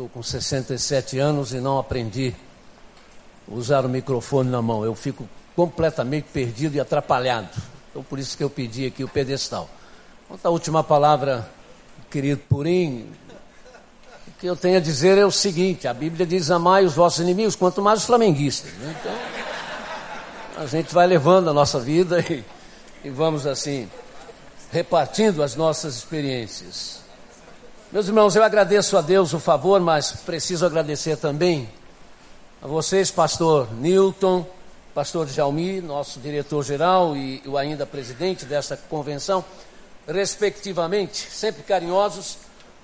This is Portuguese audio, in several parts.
Estou com 67 anos e não aprendi a usar o microfone na mão. Eu fico completamente perdido e atrapalhado. Então, por isso que eu pedi aqui o pedestal. Quanto à última palavra, querido Purim, o que eu tenho a dizer é o seguinte: a Bíblia diz: amai os vossos inimigos, quanto mais os flamenguistas. Né? Então, a gente vai levando a nossa vida e, e vamos assim, repartindo as nossas experiências. Meus irmãos, eu agradeço a Deus o favor, mas preciso agradecer também a vocês, pastor Newton, pastor Jaumi, nosso diretor-geral e o ainda presidente desta convenção, respectivamente, sempre carinhosos,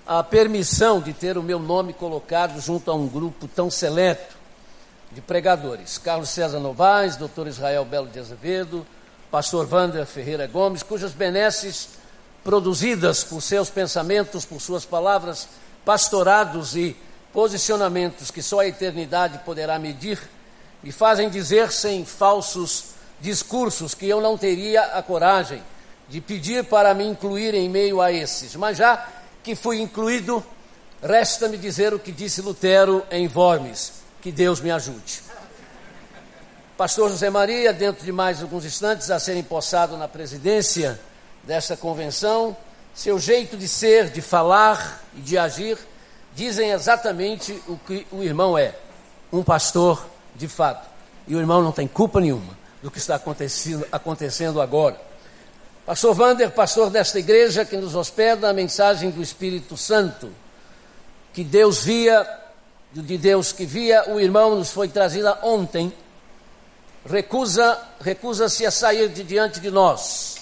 a permissão de ter o meu nome colocado junto a um grupo tão seleto de pregadores. Carlos César Novaes, doutor Israel Belo de Azevedo, pastor Wander Ferreira Gomes, cujas benesses produzidas por seus pensamentos, por suas palavras, pastorados e posicionamentos que só a eternidade poderá medir, me fazem dizer sem falsos discursos que eu não teria a coragem de pedir para me incluir em meio a esses. Mas já que fui incluído, resta-me dizer o que disse Lutero em Worms: que Deus me ajude. Pastor José Maria, dentro de mais alguns instantes, a ser empossado na presidência desta convenção, seu jeito de ser, de falar e de agir, dizem exatamente o que o irmão é: um pastor de fato. E o irmão não tem culpa nenhuma do que está acontecendo, acontecendo agora. Pastor Wander, pastor desta igreja que nos hospeda, a mensagem do Espírito Santo, que Deus via, de Deus que via, o irmão nos foi trazida ontem, recusa, recusa-se a sair de diante de nós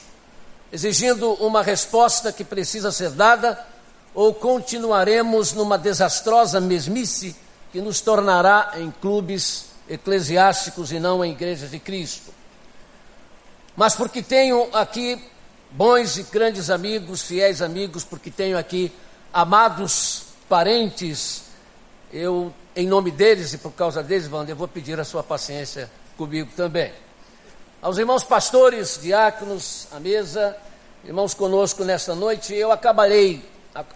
exigindo uma resposta que precisa ser dada, ou continuaremos numa desastrosa mesmice que nos tornará em clubes eclesiásticos e não em igrejas de Cristo. Mas porque tenho aqui bons e grandes amigos, fiéis amigos, porque tenho aqui amados parentes, eu, em nome deles e por causa deles, Wander, eu vou pedir a sua paciência comigo também. Aos irmãos pastores, diáconos, à mesa, irmãos conosco nesta noite, eu acabarei,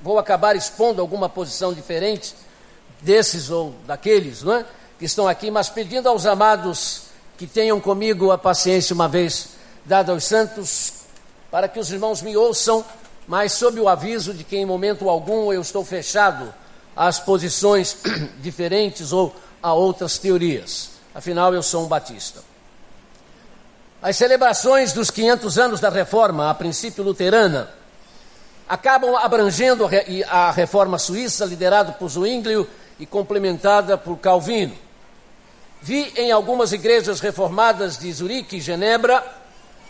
vou acabar expondo alguma posição diferente desses ou daqueles, não é? Que estão aqui, mas pedindo aos amados que tenham comigo a paciência uma vez dada aos santos, para que os irmãos me ouçam, mas sob o aviso de que em momento algum eu estou fechado às posições diferentes ou a outras teorias. Afinal, eu sou um batista. As celebrações dos 500 anos da reforma, a princípio luterana, acabam abrangendo a reforma suíça, liderada por Zwinglio e complementada por Calvino. Vi em algumas igrejas reformadas de Zurique e Genebra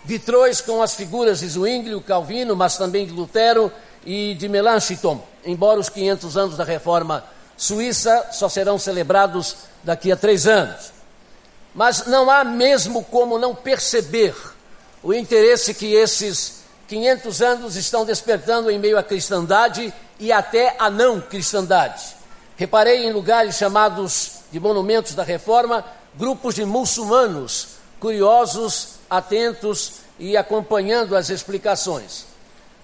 vitrões com as figuras de Zwinglio, Calvino, mas também de Lutero e de Melanchthon, embora os 500 anos da reforma suíça só serão celebrados daqui a três anos. Mas não há mesmo como não perceber o interesse que esses 500 anos estão despertando em meio à cristandade e até à não cristandade. Reparei em lugares chamados de monumentos da reforma, grupos de muçulmanos curiosos, atentos e acompanhando as explicações.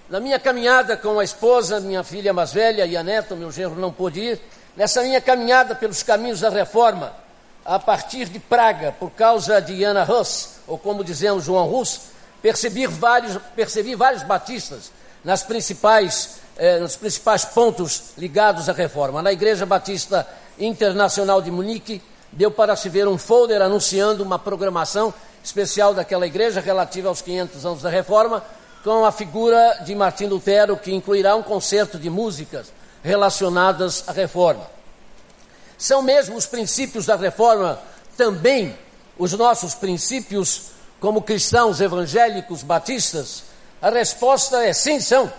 Na minha caminhada com a esposa, minha filha mais velha e a neta, meu genro não pôde ir, nessa minha caminhada pelos caminhos da reforma, a partir de Praga, por causa de Ana Hus, ou como dizemos João Rus, percebi vários, percebi vários batistas nas principais, eh, nos principais pontos ligados à reforma. Na Igreja Batista Internacional de Munique, deu para se ver um folder anunciando uma programação especial daquela igreja relativa aos 500 anos da reforma, com a figura de Martim Lutero, que incluirá um concerto de músicas relacionadas à reforma. São mesmo os princípios da reforma também os nossos princípios como cristãos evangélicos batistas? A resposta é sim, são.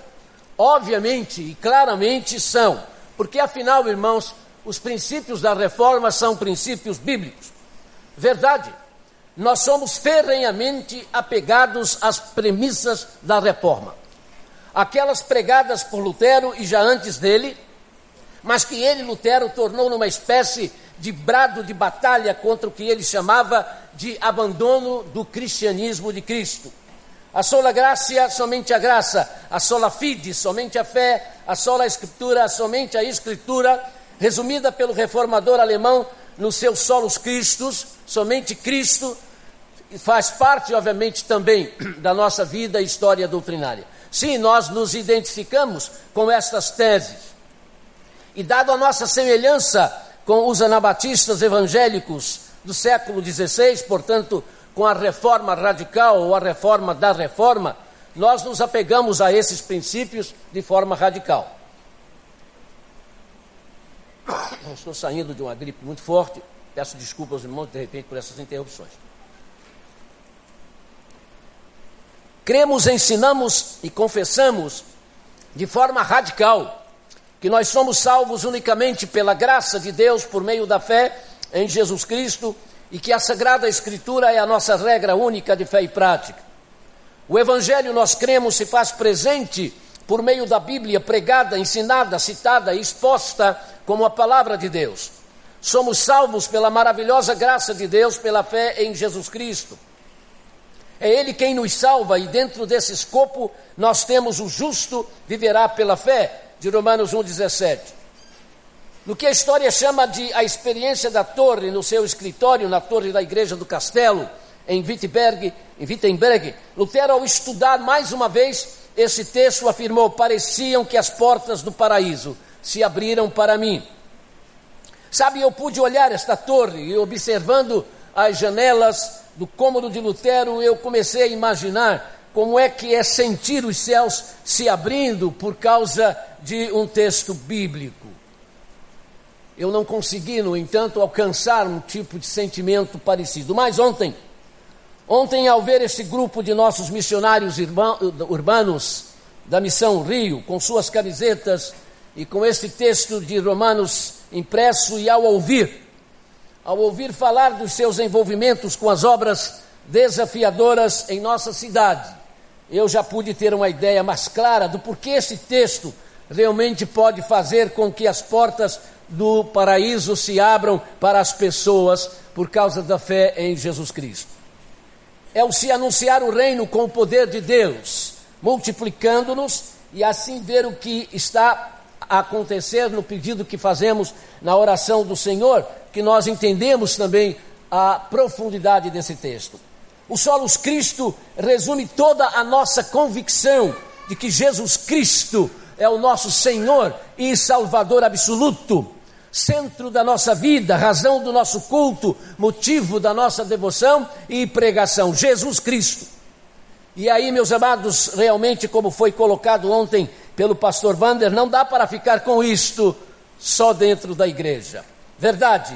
Obviamente e claramente são. Porque afinal, irmãos, os princípios da reforma são princípios bíblicos. Verdade. Nós somos ferrenhamente apegados às premissas da reforma. Aquelas pregadas por Lutero e já antes dele, mas que ele, Lutero, tornou numa espécie de brado de batalha contra o que ele chamava de abandono do cristianismo de Cristo. A sola graça, somente a graça, a sola fide, somente a fé, a sola escritura, somente a escritura, resumida pelo reformador alemão nos seus solos Cristos, somente Cristo, faz parte, obviamente, também da nossa vida e história doutrinária. Sim, nós nos identificamos com estas teses. E dado a nossa semelhança com os anabatistas evangélicos do século XVI, portanto, com a reforma radical ou a reforma da reforma, nós nos apegamos a esses princípios de forma radical. Estou saindo de uma gripe muito forte, peço desculpas aos irmãos de repente por essas interrupções. Cremos, ensinamos e confessamos de forma radical que nós somos salvos unicamente pela graça de Deus por meio da fé em Jesus Cristo e que a Sagrada Escritura é a nossa regra única de fé e prática. O Evangelho, nós cremos, se faz presente por meio da Bíblia pregada, ensinada, citada exposta como a palavra de Deus. Somos salvos pela maravilhosa graça de Deus, pela fé em Jesus Cristo. É Ele quem nos salva, e dentro desse escopo nós temos o justo viverá pela fé, de Romanos 1,17. No que a história chama de a experiência da torre no seu escritório, na torre da igreja do castelo, em Wittenberg, em Wittenberg, Lutero, ao estudar mais uma vez esse texto, afirmou: pareciam que as portas do paraíso se abriram para mim. Sabe, eu pude olhar esta torre e observando as janelas do cômodo de Lutero, eu comecei a imaginar como é que é sentir os céus se abrindo por causa de um texto bíblico. Eu não consegui, no entanto, alcançar um tipo de sentimento parecido. Mas ontem, ontem, ao ver esse grupo de nossos missionários urbanos da Missão Rio, com suas camisetas e com esse texto de Romanos impresso, e ao ouvir, ao ouvir falar dos seus envolvimentos com as obras desafiadoras em nossa cidade, eu já pude ter uma ideia mais clara do porquê esse texto realmente pode fazer com que as portas do paraíso se abram para as pessoas por causa da fé em Jesus Cristo. É o se anunciar o reino com o poder de Deus, multiplicando-nos e assim ver o que está a acontecer no pedido que fazemos na oração do Senhor, que nós entendemos também a profundidade desse texto. O Solos Cristo resume toda a nossa convicção de que Jesus Cristo é o nosso Senhor e Salvador absoluto, centro da nossa vida, razão do nosso culto, motivo da nossa devoção e pregação, Jesus Cristo. E aí, meus amados, realmente, como foi colocado ontem pelo pastor Vander, não dá para ficar com isto só dentro da igreja. Verdade,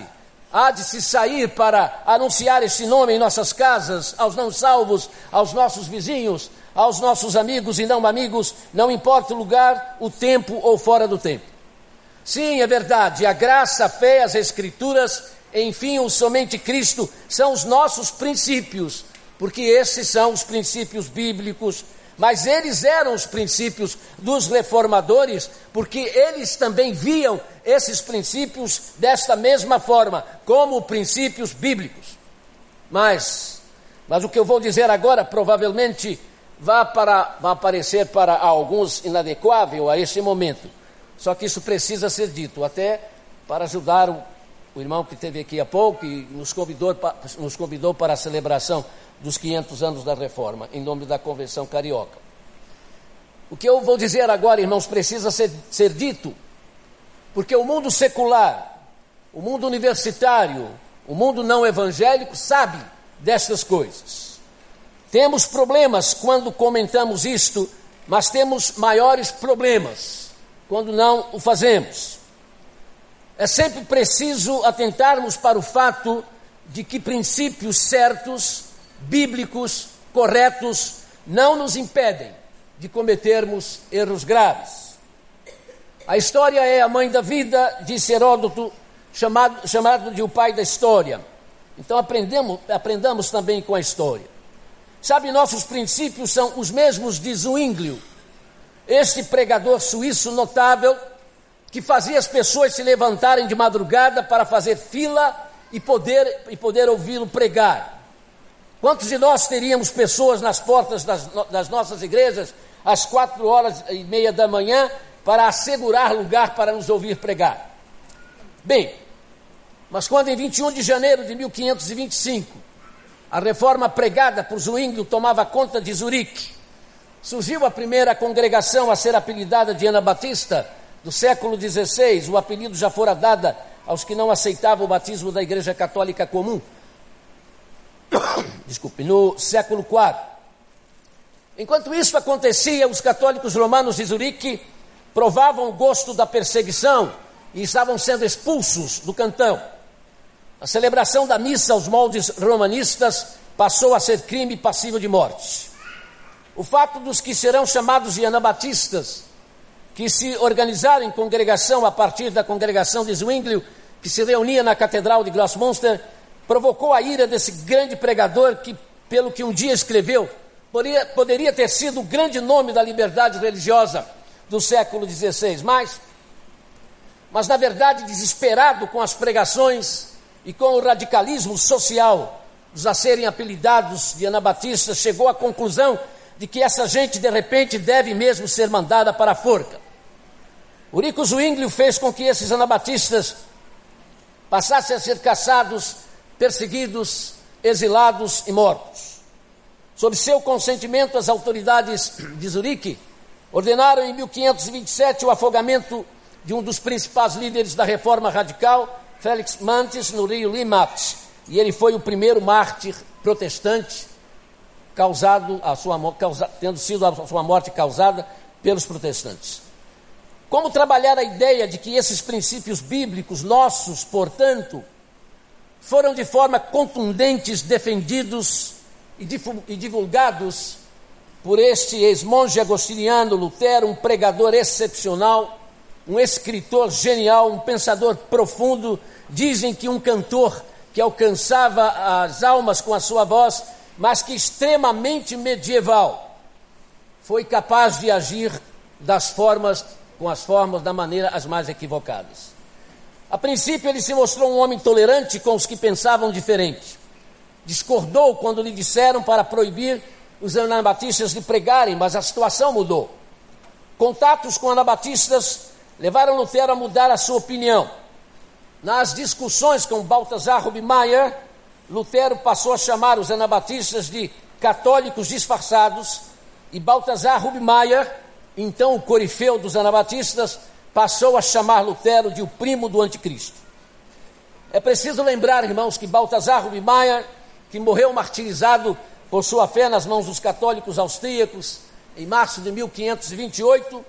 há de se sair para anunciar esse nome em nossas casas, aos não salvos, aos nossos vizinhos, aos nossos amigos e não amigos, não importa o lugar, o tempo ou fora do tempo. Sim, é verdade, a graça, a fé, as escrituras, enfim, o somente Cristo são os nossos princípios, porque esses são os princípios bíblicos, mas eles eram os princípios dos reformadores, porque eles também viam esses princípios desta mesma forma, como princípios bíblicos. Mas, mas o que eu vou dizer agora provavelmente vai, para, vai parecer para alguns inadequável a este momento. Só que isso precisa ser dito, até para ajudar o, o irmão que esteve aqui há pouco e nos convidou, nos convidou para a celebração dos 500 anos da reforma, em nome da Convenção Carioca. O que eu vou dizer agora, irmãos, precisa ser, ser dito, porque o mundo secular, o mundo universitário, o mundo não evangélico sabe destas coisas. Temos problemas quando comentamos isto, mas temos maiores problemas quando não o fazemos. É sempre preciso atentarmos para o fato de que princípios certos, bíblicos, corretos, não nos impedem de cometermos erros graves. A história é a mãe da vida, disse Heródoto, chamado, chamado de o pai da história. Então aprendemos, aprendamos também com a história. Sabe, nossos princípios são os mesmos de Zwinglio, este pregador suíço notável que fazia as pessoas se levantarem de madrugada para fazer fila e poder, e poder ouvi-lo pregar. Quantos de nós teríamos pessoas nas portas das, das nossas igrejas às quatro horas e meia da manhã para assegurar lugar para nos ouvir pregar? Bem, mas quando em 21 de janeiro de 1525 a reforma pregada por Zwinglio tomava conta de Zurique, surgiu a primeira congregação a ser apelidada de Anabatista do século XVI. O apelido já fora dado aos que não aceitavam o batismo da Igreja Católica comum. Desculpe, no século IV. Enquanto isso acontecia, os católicos romanos de Zurique provavam o gosto da perseguição e estavam sendo expulsos do cantão. A celebração da missa aos moldes romanistas passou a ser crime passível de morte. O fato dos que serão chamados de anabatistas, que se organizaram em congregação a partir da congregação de Zwinglio, que se reunia na Catedral de Grossmonster, provocou a ira desse grande pregador que, pelo que um dia escreveu, poderia, poderia ter sido o grande nome da liberdade religiosa do século XVI. Mas, mas na verdade, desesperado com as pregações e com o radicalismo social dos a serem apelidados de anabatistas, chegou à conclusão de que essa gente de repente deve mesmo ser mandada para a forca. Urico Zwinglio fez com que esses anabatistas passassem a ser caçados, perseguidos, exilados e mortos. Sob seu consentimento, as autoridades de Zurique ordenaram em 1527 o afogamento de um dos principais líderes da reforma radical, Félix Mantes, no rio Limat. E ele foi o primeiro mártir protestante causado a sua, causa, tendo sido a sua morte causada pelos protestantes. Como trabalhar a ideia de que esses princípios bíblicos nossos, portanto, foram de forma contundentes defendidos e divulgados por este ex-monge agostiniano Lutero, um pregador excepcional, um escritor genial, um pensador profundo. Dizem que um cantor que alcançava as almas com a sua voz, mas que extremamente medieval, foi capaz de agir das formas com as formas da maneira as mais equivocadas. A princípio ele se mostrou um homem tolerante com os que pensavam diferente. Discordou quando lhe disseram para proibir os anabatistas de pregarem, mas a situação mudou. Contatos com anabatistas levaram Lutero a mudar a sua opinião. Nas discussões com Baltasar Rubinmeier, Lutero passou a chamar os anabatistas de católicos disfarçados e Baltasar Rubinmeier, então o corifeu dos anabatistas, passou a chamar Lutero de o primo do anticristo. É preciso lembrar, irmãos, que Baltasar Rubinmeier, que morreu martirizado por sua fé nas mãos dos católicos austríacos em março de 1528,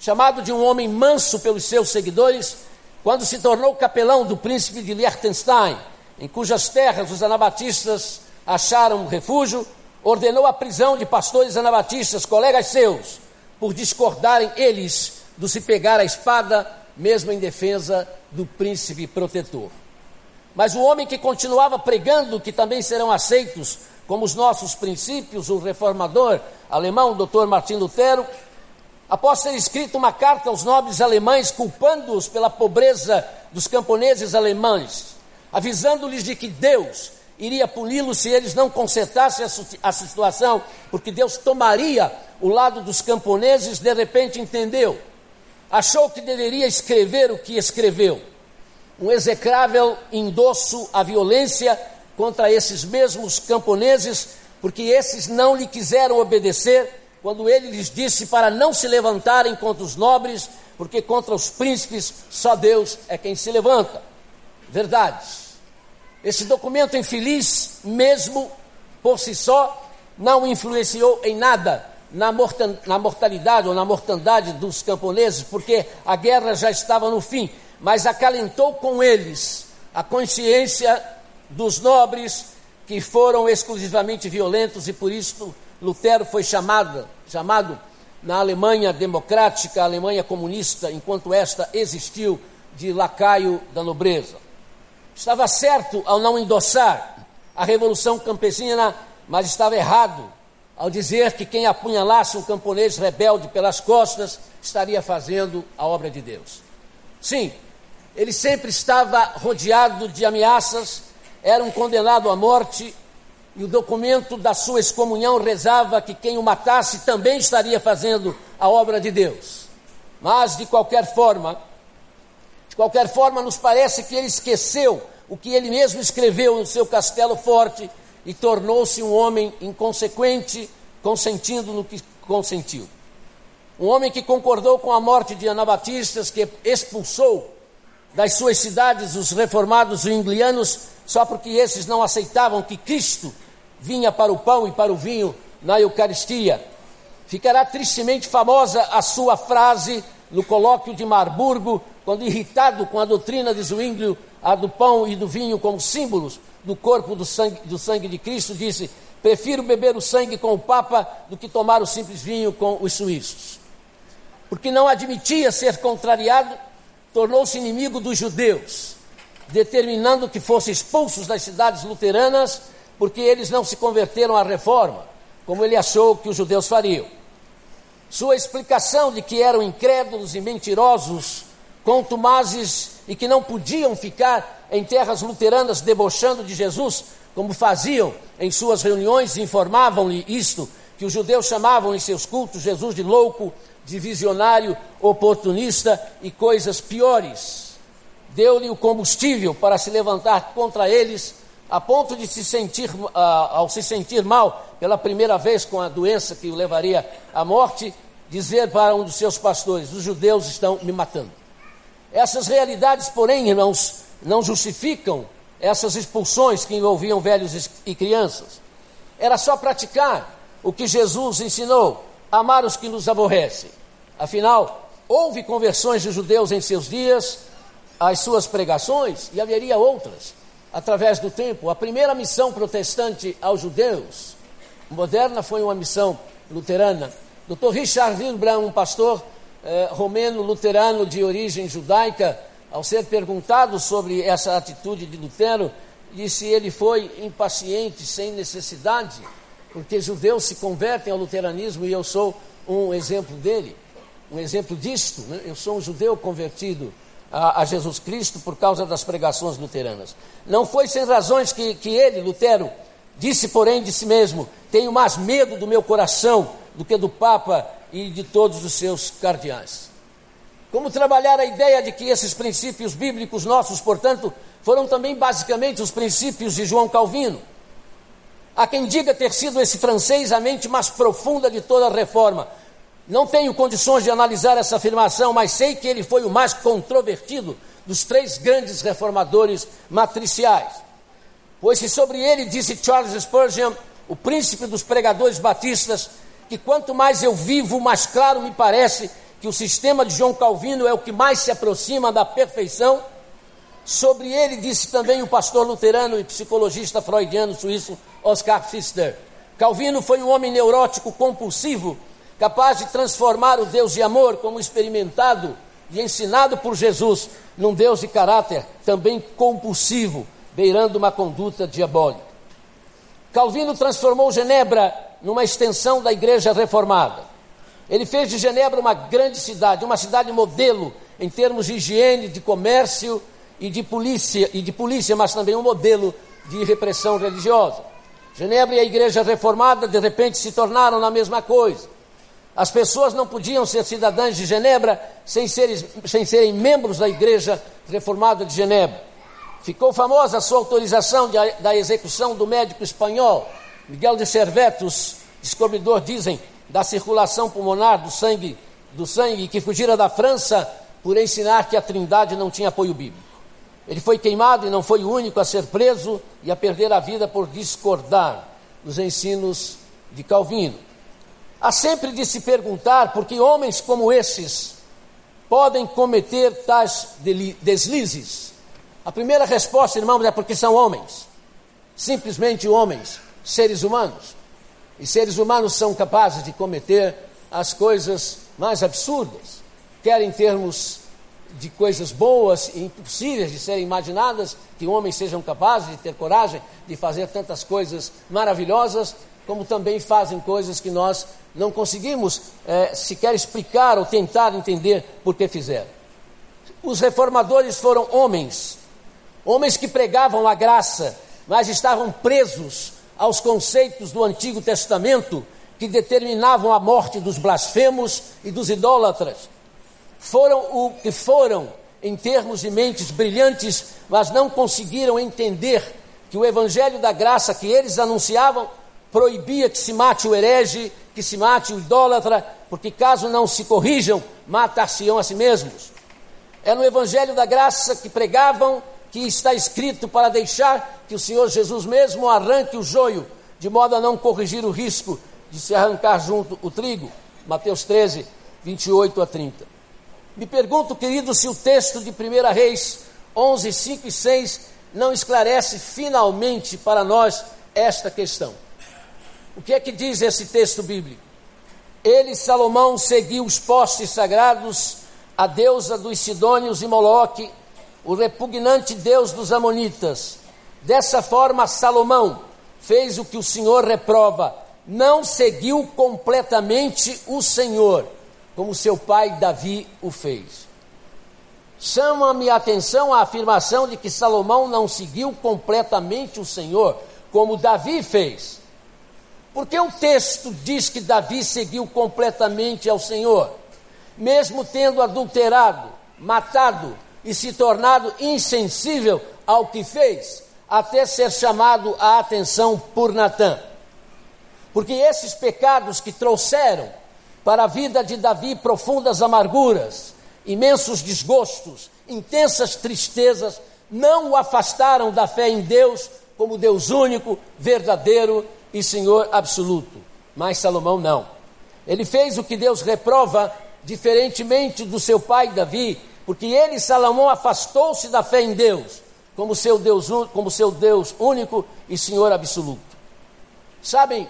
chamado de um homem manso pelos seus seguidores, quando se tornou capelão do príncipe de Liechtenstein, em cujas terras os anabatistas acharam refúgio, ordenou a prisão de pastores anabatistas, colegas seus, por discordarem eles do se pegar a espada, mesmo em defesa do príncipe protetor. Mas o homem que continuava pregando que também serão aceitos como os nossos princípios, o reformador alemão, Dr. Martin Lutero, após ter escrito uma carta aos nobres alemães, culpando-os pela pobreza dos camponeses alemães, avisando-lhes de que Deus iria puni-los se eles não consertassem a situação, porque Deus tomaria o lado dos camponeses, de repente entendeu, achou que deveria escrever o que escreveu, um execrável endosso à violência contra esses mesmos camponeses, porque esses não lhe quiseram obedecer quando ele lhes disse para não se levantarem contra os nobres, porque contra os príncipes só Deus é quem se levanta. Verdade. Esse documento infeliz, mesmo por si só, não influenciou em nada na, mortalidade ou na mortandade dos camponeses, porque a guerra já estava no fim, mas acalentou com eles a consciência dos nobres que foram exclusivamente violentos e por isso Lutero foi chamado, chamado na Alemanha democrática, Alemanha comunista, enquanto esta existiu, de lacaio da nobreza. Estava certo ao não endossar a revolução campesina, mas estava errado ao dizer que quem apunhalasse um camponês rebelde pelas costas estaria fazendo a obra de Deus. Sim, ele sempre estava rodeado de ameaças, era um condenado à morte e o documento da sua excomunhão rezava que quem o matasse também estaria fazendo a obra de Deus. Mas, de qualquer forma, De qualquer forma, nos parece que ele esqueceu o que ele mesmo escreveu no seu castelo forte e tornou-se um homem inconsequente, consentindo no que consentiu. Um homem que concordou com a morte de anabatistas, que expulsou das suas cidades os reformados inglianos, só porque esses não aceitavam que Cristo vinha para o pão e para o vinho na Eucaristia. Ficará tristemente famosa a sua frase no colóquio de Marburgo, quando irritado com a doutrina de Zwinglio, a do pão e do vinho como símbolos do corpo do sangue, do sangue de Cristo, disse: Prefiro beber o sangue com o Papa do que tomar o simples vinho com os suíços. Porque não admitia ser contrariado, tornou-se inimigo dos judeus, determinando que fossem expulsos das cidades luteranas, porque eles não se converteram à reforma, como ele achou que os judeus fariam. Sua explicação de que eram incrédulos e mentirosos, contumazes e que não podiam ficar em terras luteranas debochando de Jesus, como faziam em suas reuniões, informavam-lhe isto, que os judeus chamavam em seus cultos Jesus de louco, de visionário, oportunista e coisas piores. Deu-lhe o combustível para se levantar contra eles, a ponto de se sentir, uh, ao se sentir mal pela primeira vez com a doença que o levaria à morte, dizer para um dos seus pastores: Os judeus estão me matando. Essas realidades, porém, irmãos, não justificam essas expulsões que envolviam velhos e crianças. Era só praticar o que Jesus ensinou: amar os que nos aborrecem. Afinal, houve conversões de judeus em seus dias, as suas pregações, e haveria outras através do tempo. A primeira missão protestante aos judeus moderna foi uma missão luterana. Dr. Richard Wilbrand, um pastor eh, romeno luterano de origem judaica, ao ser perguntado sobre essa atitude de Lutero, disse ele foi impaciente, sem necessidade, porque judeus se convertem ao luteranismo e eu sou um exemplo dele, um exemplo disto. Né? Eu sou um judeu convertido a, a, Jesus Cristo por causa das pregações luteranas. Não foi sem razões que, que ele, Lutero, disse, porém, de si mesmo: Tenho mais medo do meu coração do que do Papa e de todos os seus cardeais. Como trabalhar a ideia de que esses princípios bíblicos nossos, portanto, foram também basicamente os princípios de João Calvino. Há quem diga ter sido esse francês a mente mais profunda de toda a reforma. Não tenho condições de analisar essa afirmação, mas sei que ele foi o mais controvertido dos três grandes reformadores matriciais. Pois se sobre ele disse Charles Spurgeon, o príncipe dos pregadores batistas, que quanto mais eu vivo, mais claro me parece que o sistema de João Calvino é o que mais se aproxima da perfeição. Sobre ele disse também o pastor luterano e psicologista freudiano suíço Oscar Pfister. Calvino foi um homem neurótico compulsivo, capaz de transformar o Deus de amor, como experimentado e ensinado por Jesus, num Deus de caráter também compulsivo, beirando uma conduta diabólica. Calvino transformou Genebra numa extensão da igreja reformada. Ele fez de Genebra uma grande cidade, uma cidade modelo em termos de higiene, de comércio e de polícia, e de polícia, mas também um modelo de repressão religiosa. Genebra e a igreja reformada de repente se tornaram na mesma coisa. As pessoas não podiam ser cidadãs de Genebra sem serem, sem serem membros da igreja reformada de Genebra. Ficou famosa a sua autorização de, da execução do médico espanhol Miguel de Servetos, descobridor, dizem, da circulação pulmonar do sangue, do sangue que fugira da França por ensinar que a Trindade não tinha apoio bíblico. Ele foi queimado e não foi o único a ser preso e a perder a vida por discordar dos ensinos de Calvino. Há sempre de se perguntar por que homens como esses podem cometer tais deslizes. A primeira resposta, irmãos, é porque são homens, simplesmente homens, seres humanos. E seres humanos são capazes de cometer as coisas mais absurdas, quer em termos de coisas boas e impossíveis de serem imaginadas, que homens sejam capazes de ter coragem de fazer tantas coisas maravilhosas, como também fazem coisas que nós não conseguimos é, sequer explicar ou tentar entender por que fizeram. Os reformadores foram homens, homens que pregavam a graça, mas estavam presos aos conceitos do Antigo Testamento que determinavam a morte dos blasfemos e dos idólatras. Foram o que foram em termos de mentes brilhantes, mas não conseguiram entender que o evangelho da graça que eles anunciavam proibia que se mate o herege, que se mate o idólatra, porque caso não se corrijam, matar-se-ão a si mesmos. É no evangelho da graça que pregavam que está escrito para deixar que o Senhor Jesus mesmo arranque o joio, de modo a não corrigir o risco de se arrancar junto o trigo. Mateus 13, 28 a 30. Me pergunto, querido, se o texto de 1 Reis 11, 5 e 6 não esclarece finalmente para nós esta questão. O que é que diz esse texto bíblico? Ele, Salomão, seguiu os postes sagrados, a deusa dos Sidônios e Moloque, o repugnante Deus dos Amonitas. Dessa forma, Salomão fez o que o Senhor reprova, não seguiu completamente o Senhor, como seu pai Davi o fez. Chama-me a atenção a afirmação de que Salomão não seguiu completamente o Senhor, como Davi fez. Porque o texto diz que Davi seguiu completamente ao Senhor, mesmo tendo adulterado, matado, e se tornado insensível ao que fez, até ser chamado a atenção por Natã. Porque esses pecados que trouxeram para a vida de Davi profundas amarguras, imensos desgostos, intensas tristezas, não o afastaram da fé em Deus como Deus único, verdadeiro e Senhor absoluto. Mas Salomão não. Ele fez o que Deus reprova, diferentemente do seu pai Davi, porque ele, Salomão, afastou-se da fé em Deus, como seu Deus, como seu Deus único e Senhor absoluto. Sabem,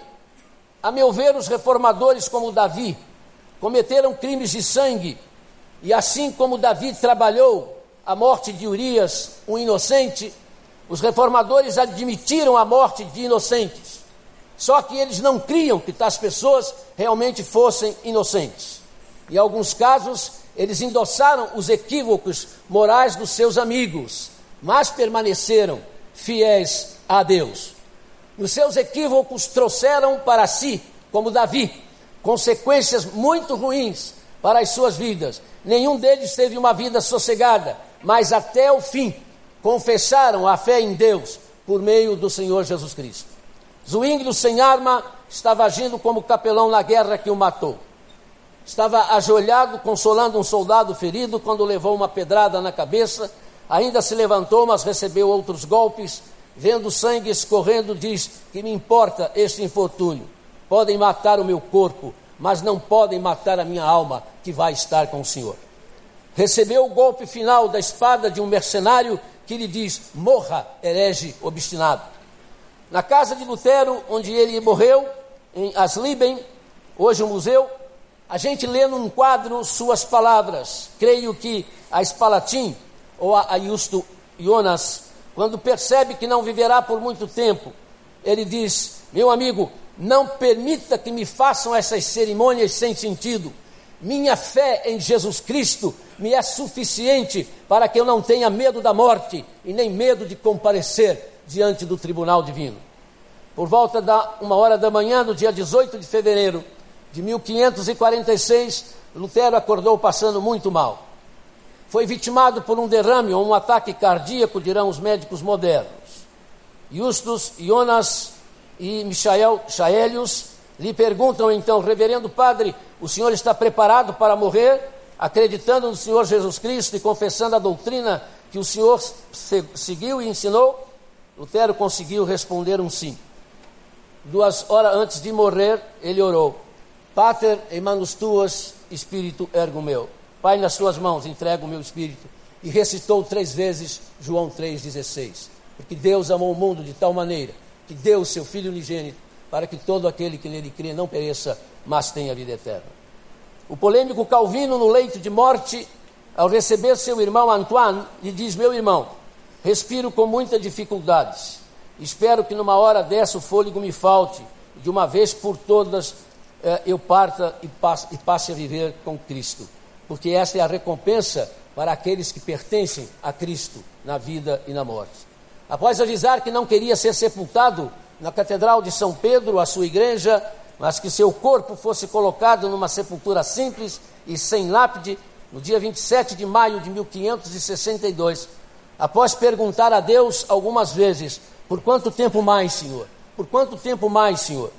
a meu ver, os reformadores como Davi cometeram crimes de sangue, e assim como Davi trabalhou a morte de Urias, um inocente, os reformadores admitiram a morte de inocentes. Só que eles não criam que tais pessoas realmente fossem inocentes. Em alguns casos, eles endossaram os equívocos morais dos seus amigos, mas permaneceram fiéis a Deus. Os seus equívocos trouxeram para si, como Davi, consequências muito ruins para as suas vidas. Nenhum deles teve uma vida sossegada, mas até o fim confessaram a fé em Deus por meio do Senhor Jesus Cristo. Zwinglio, sem arma, estava agindo como capelão na guerra que o matou. Estava ajoelhado consolando um soldado ferido quando levou uma pedrada na cabeça. Ainda se levantou, mas recebeu outros golpes. Vendo sangue escorrendo, diz: Que me importa este infortúnio? Podem matar o meu corpo, mas não podem matar a minha alma, que vai estar com o Senhor. Recebeu o golpe final da espada de um mercenário que lhe diz: Morra, herege obstinado. Na casa de Lutero, onde ele morreu, em Asliben, hoje um museu, a gente lê num quadro suas palavras. Creio que a Espalatim, ou a Justo Jonas, quando percebe que não viverá por muito tempo, ele diz: Meu amigo, não permita que me façam essas cerimônias sem sentido. Minha fé em Jesus Cristo me é suficiente para que eu não tenha medo da morte e nem medo de comparecer diante do tribunal divino. Por volta da uma hora da manhã, no dia 18 de fevereiro, de 1546, Lutero acordou passando muito mal. Foi vitimado por um derrame ou um ataque cardíaco, dirão os médicos modernos. Justus, Jonas e Michael Chaelius lhe perguntam então, reverendo padre, o senhor está preparado para morrer, acreditando no Senhor Jesus Cristo e confessando a doutrina que o senhor seguiu e ensinou? Lutero conseguiu responder um sim. Duas horas antes de morrer, ele orou: Pater, em manos tuas, espírito ergo meu. Pai, nas tuas mãos entrego o meu espírito. E recitou três vezes João 3,16. Porque Deus amou o mundo de tal maneira que deu o seu Filho unigênito para que todo aquele que nele crê não pereça, mas tenha vida eterna. O polêmico Calvino, no leito de morte, ao receber seu irmão Antoine, lhe diz: Meu irmão, respiro com muita dificuldade. Espero que numa hora dessa o fôlego me falte, de uma vez por todas eu parta e passe, e passe a viver com Cristo, porque essa é a recompensa para aqueles que pertencem a Cristo na vida e na morte. Após avisar que não queria ser sepultado na Catedral de São Pedro, a sua igreja, mas que seu corpo fosse colocado numa sepultura simples e sem lápide, no dia 27 de maio de 1562, após perguntar a Deus algumas vezes: Por quanto tempo mais, Senhor? Por quanto tempo mais, Senhor?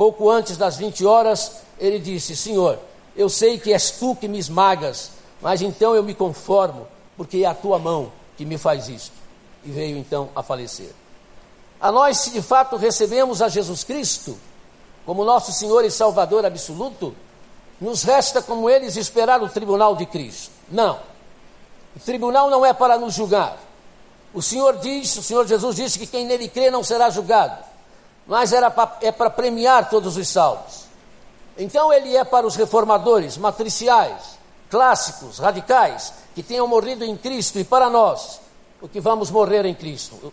Pouco antes das 20 horas, ele disse: Senhor, eu sei que és tu que me esmagas, mas então eu me conformo, porque é a tua mão que me faz isto. E veio então a falecer. A nós, se de fato recebemos a Jesus Cristo como nosso Senhor e Salvador absoluto, nos resta, como eles, esperar o tribunal de Cristo. Não. O tribunal não é para nos julgar. O Senhor diz, o Senhor Jesus disse que quem nele crê não será julgado, mas era pra, é para premiar todos os salvos. Então ele é para os reformadores, matriciais, clássicos, radicais, que tenham morrido em Cristo, e para nós, o que vamos morrer em Cristo.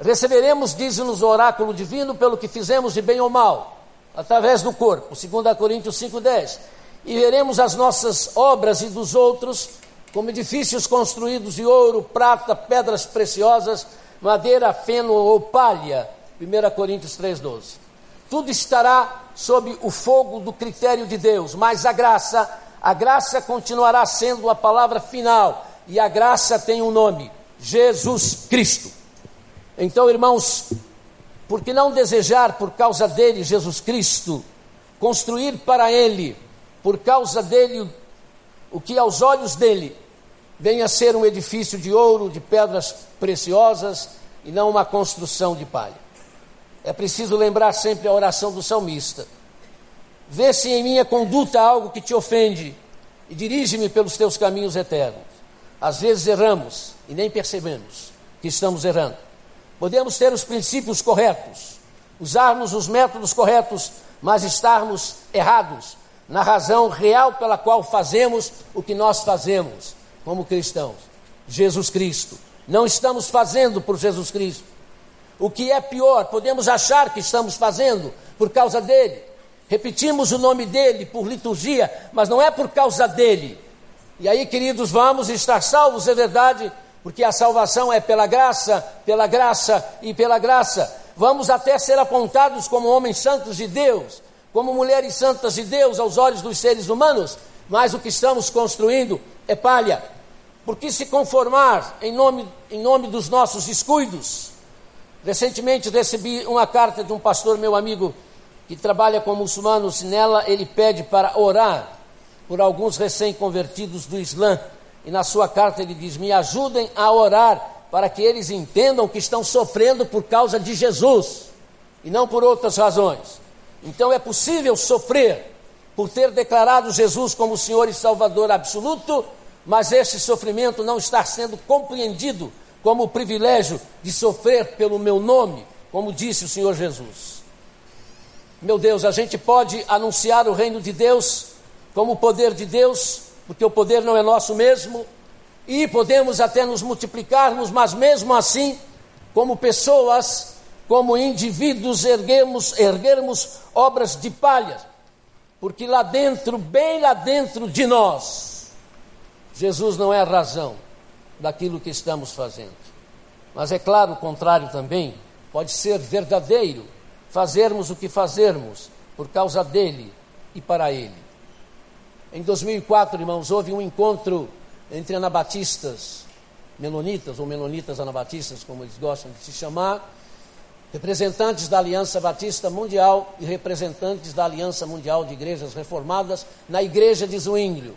Receberemos, diz-nos o oráculo divino, pelo que fizemos de bem ou mal, através do corpo, 2 Coríntios 5,10. E veremos as nossas obras e dos outros como edifícios construídos de ouro, prata, pedras preciosas, madeira, feno ou palha. 1 Coríntios 3,12. Tudo estará sob o fogo do critério de Deus, mas a graça, a graça continuará sendo a palavra final, e a graça tem um nome: Jesus Cristo. Então, irmãos, por que não desejar por causa dele, Jesus Cristo, construir para ele, por causa dele, o que aos olhos dele venha a ser um edifício de ouro, de pedras preciosas e não uma construção de palha? É preciso lembrar sempre a oração do salmista. Vê se em minha conduta algo que te ofende e dirige-me pelos teus caminhos eternos. Às vezes erramos e nem percebemos que estamos errando. Podemos ter os princípios corretos, usarmos os métodos corretos, mas estarmos errados na razão real pela qual fazemos o que nós fazemos como cristãos. Jesus Cristo. Não estamos fazendo por Jesus Cristo. O que é pior, podemos achar que estamos fazendo por causa dele. Repetimos o nome dele por liturgia, mas não é por causa dele. E aí, queridos, vamos estar salvos, é verdade, porque a salvação é pela graça, pela graça e pela graça. Vamos até ser apontados como homens santos de Deus, como mulheres santas de Deus aos olhos dos seres humanos, mas o que estamos construindo é palha. Porque se conformar em nome, em nome dos nossos descuidos? Recentemente recebi uma carta de um pastor, meu amigo, que trabalha com muçulmanos, nela ele pede para orar por alguns recém-convertidos do Islã e na sua carta ele diz: Me ajudem a orar para que eles entendam que estão sofrendo por causa de Jesus e não por outras razões. Então é possível sofrer por ter declarado Jesus como Senhor e Salvador absoluto, mas esse sofrimento não está sendo compreendido como o privilégio de sofrer pelo meu nome, como disse o Senhor Jesus. Meu Deus, a gente pode anunciar o reino de Deus como o poder de Deus porque o poder não é nosso mesmo, e podemos até nos multiplicarmos, mas mesmo assim, como pessoas, como indivíduos, erguemos, erguermos obras de palha, porque lá dentro, bem lá dentro de nós, Jesus não é a razão daquilo que estamos fazendo. Mas é claro, o contrário também, pode ser verdadeiro fazermos o que fazermos por causa dele e para ele. Em 2004, irmãos, houve um encontro entre anabatistas, menonitas ou menonitas anabatistas, como eles gostam de se chamar, representantes da Aliança Batista Mundial e representantes da Aliança Mundial de Igrejas Reformadas na igreja de Zwinglio.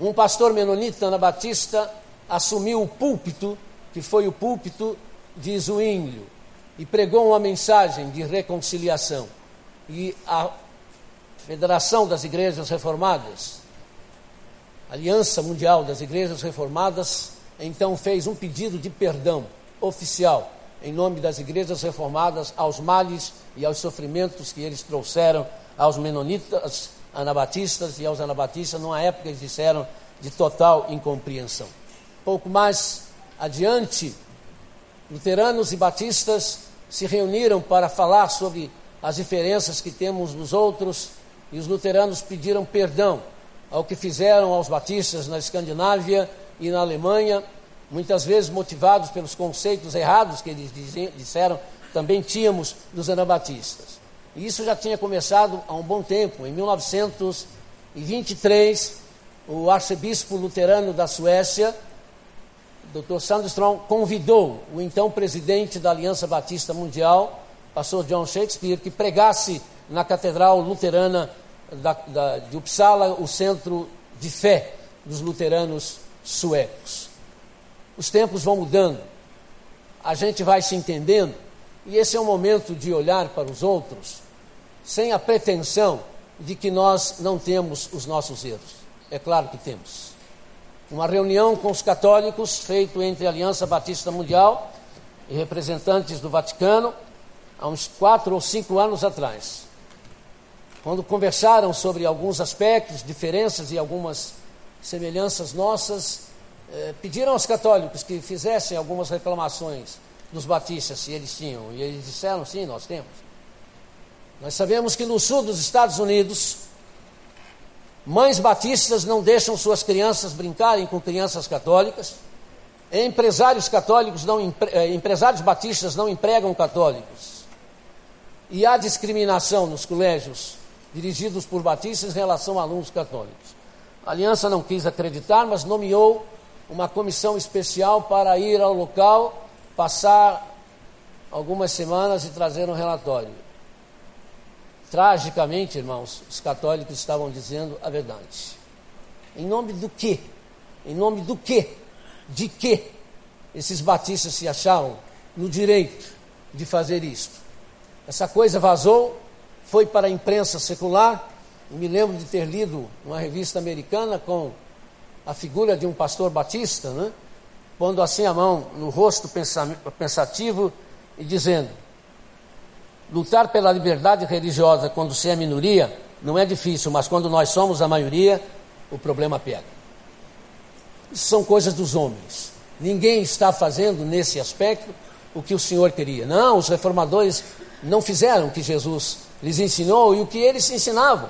Um pastor menonita anabatista assumiu o púlpito, que foi o púlpito de Zwinglio, e pregou uma mensagem de reconciliação. E a Federação das Igrejas Reformadas, Aliança Mundial das Igrejas Reformadas, então fez um pedido de perdão oficial em nome das igrejas reformadas aos males e aos sofrimentos que eles trouxeram aos menonitas, anabatistas e aos anabatistas, numa época eles disseram de total incompreensão. Pouco mais adiante, luteranos e batistas se reuniram para falar sobre as diferenças que temos nos outros e os luteranos pediram perdão ao que fizeram aos batistas na Escandinávia e na Alemanha, muitas vezes motivados pelos conceitos errados que eles disseram também tínhamos dos anabatistas. E isso já tinha começado há um bom tempo, em 1923, o arcebispo luterano da Suécia, Dr. Sandstrom, convidou o então presidente da Aliança Batista Mundial, pastor John Shakespeare, que pregasse na Catedral Luterana da, da, de Uppsala, o centro de fé dos luteranos suecos. Os tempos vão mudando, a gente vai se entendendo, e esse é o momento de olhar para os outros sem a pretensão de que nós não temos os nossos erros. É claro que temos. Uma reunião com os católicos, feito entre a Aliança Batista Mundial e representantes do Vaticano, há uns quatro ou cinco anos atrás, quando conversaram sobre alguns aspectos, diferenças e algumas semelhanças nossas, eh, pediram aos católicos que fizessem algumas reclamações dos batistas, se eles tinham, e eles disseram: sim, nós temos. Nós sabemos que no sul dos Estados Unidos, mães batistas não deixam suas crianças brincarem com crianças católicas, empresários católicos não, eh, empresários batistas não empregam católicos. E há discriminação nos colégios dirigidos por batistas em relação a alunos católicos. A aliança não quis acreditar, mas nomeou uma comissão especial para ir ao local, passar algumas semanas e trazer um relatório. Tragicamente, irmãos, os católicos estavam dizendo a verdade. Em nome do quê? Em nome do quê? De quê? Esses batistas se achavam no direito de fazer isto. Essa coisa vazou, foi para a imprensa secular. Eu me lembro de ter lido uma revista americana com a figura de um pastor batista, né? pondo assim a mão no rosto pensativo e dizendo: lutar pela liberdade religiosa quando se é minoria não é difícil, mas quando nós somos a maioria, o problema pega. Isso são coisas dos homens. Ninguém está fazendo nesse aspecto o que o Senhor queria. Não, os reformadores não fizeram o que Jesus lhes ensinou e o que eles ensinavam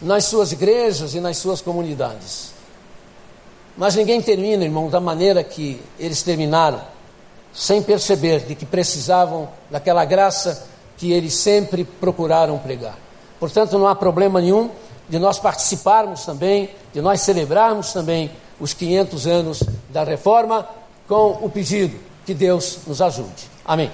nas suas igrejas e nas suas comunidades. Mas ninguém termina, irmão, da maneira que eles terminaram, sem perceber de que precisavam daquela graça que eles sempre procuraram pregar. Portanto, não há problema nenhum de nós participarmos também, de nós celebrarmos também os 500 anos da reforma, com o pedido que Deus nos ajude. Amém.